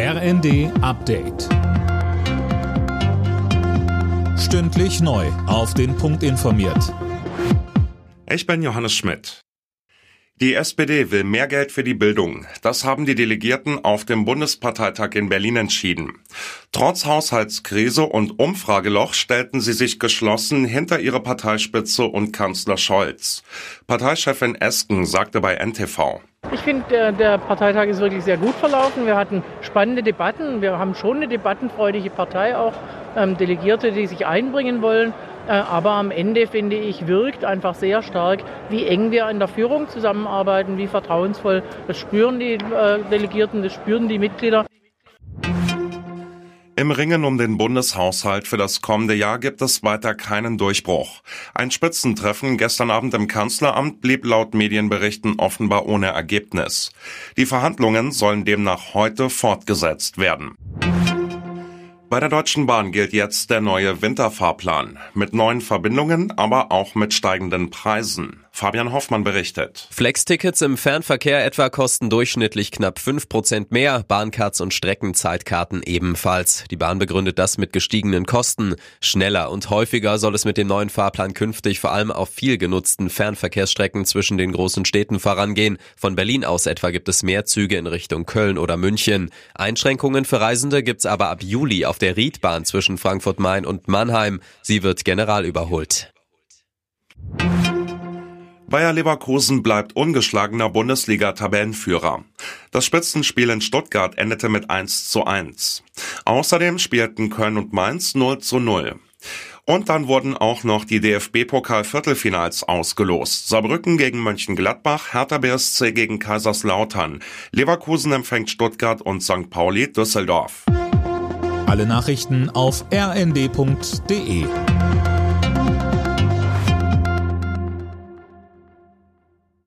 RND Update. Stündlich neu. Auf den Punkt informiert. Ich bin Johannes Schmidt. Die SPD will mehr Geld für die Bildung. Das haben die Delegierten auf dem Bundesparteitag in Berlin entschieden. Trotz Haushaltskrise und Umfrageloch stellten sie sich geschlossen hinter ihre Parteispitze und Kanzler Scholz. Parteichefin Esken sagte bei NTV. Ich finde, der, der, Parteitag ist wirklich sehr gut verlaufen. Wir hatten spannende Debatten. Wir haben schon eine debattenfreudige Partei, auch ähm, Delegierte, die sich einbringen wollen. Äh, aber am Ende, finde ich, wirkt einfach sehr stark, wie eng wir in der Führung zusammenarbeiten, wie vertrauensvoll. Das spüren die äh, Delegierten, das spüren die Mitglieder. Im Ringen um den Bundeshaushalt für das kommende Jahr gibt es weiter keinen Durchbruch. Ein Spitzentreffen gestern Abend im Kanzleramt blieb laut Medienberichten offenbar ohne Ergebnis. Die Verhandlungen sollen demnach heute fortgesetzt werden. Bei der Deutschen Bahn gilt jetzt der neue Winterfahrplan. Mit neuen Verbindungen, aber auch mit steigenden Preisen. Fabian Hoffmann berichtet. Flex-Tickets im Fernverkehr etwa kosten durchschnittlich knapp 5% mehr, Bahncards und Streckenzeitkarten ebenfalls. Die Bahn begründet das mit gestiegenen Kosten. Schneller und häufiger soll es mit dem neuen Fahrplan künftig vor allem auf viel genutzten Fernverkehrsstrecken zwischen den großen Städten vorangehen. Von Berlin aus etwa gibt es mehr Züge in Richtung Köln oder München. Einschränkungen für Reisende gibt's aber ab Juli auf der Riedbahn zwischen Frankfurt-Main und Mannheim. Sie wird general überholt. Bayer Leverkusen bleibt ungeschlagener Bundesliga-Tabellenführer. Das Spitzenspiel in Stuttgart endete mit 1 zu 1. Außerdem spielten Köln und Mainz 0 zu 0. Und dann wurden auch noch die DFB-Pokal-Viertelfinals ausgelost. Saarbrücken gegen Mönchengladbach, Hertha BSC gegen Kaiserslautern. Leverkusen empfängt Stuttgart und St. Pauli Düsseldorf. Alle Nachrichten auf rnd.de